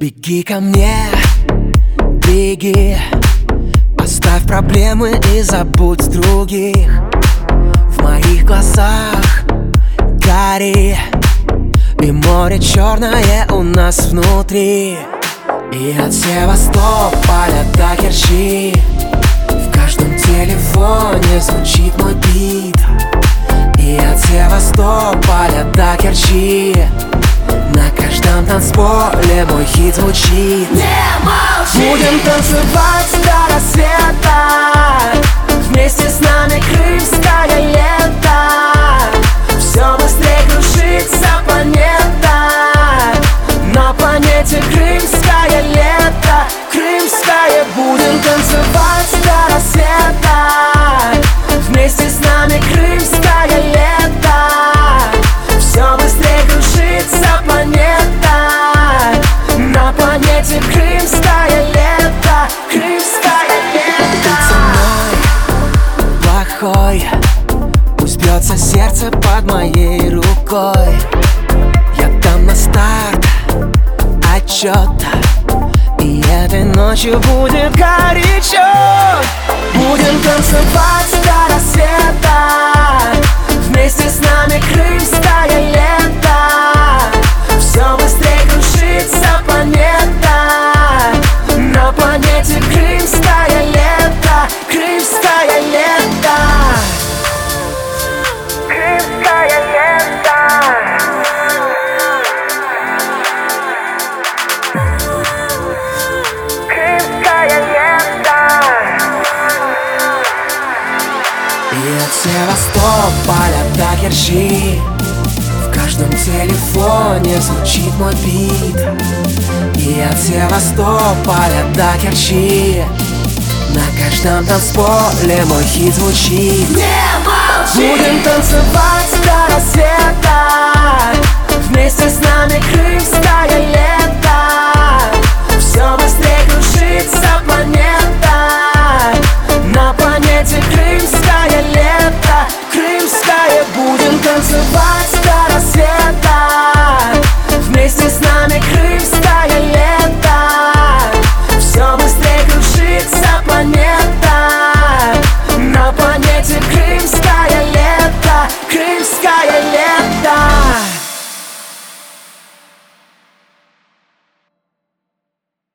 Беги ко мне, беги. Оставь проблемы и забудь других. В моих глазах гори И море черное у нас внутри. И от Севастополя до Керчи. В каждом телефоне звучит мой бит. И от Севастополя до Керчи каждом танцполе мой хит звучит. Не молчи! Будем танцевать Пусть бьется сердце под моей рукой. Я дам на старт отчета И этой ночью будет горячо. Будем танцевать до рассвета От Севастополя до Керчи В каждом телефоне звучит мой бит. И от Севастополя до Керчи На каждом танцполе мой хит звучит. Не молчи! Будем танцевать до рассвета. Вместе с нами крымское лето. Все быстрее кружится планета. На планете Крымская танцевать до рассвета. Вместе с нами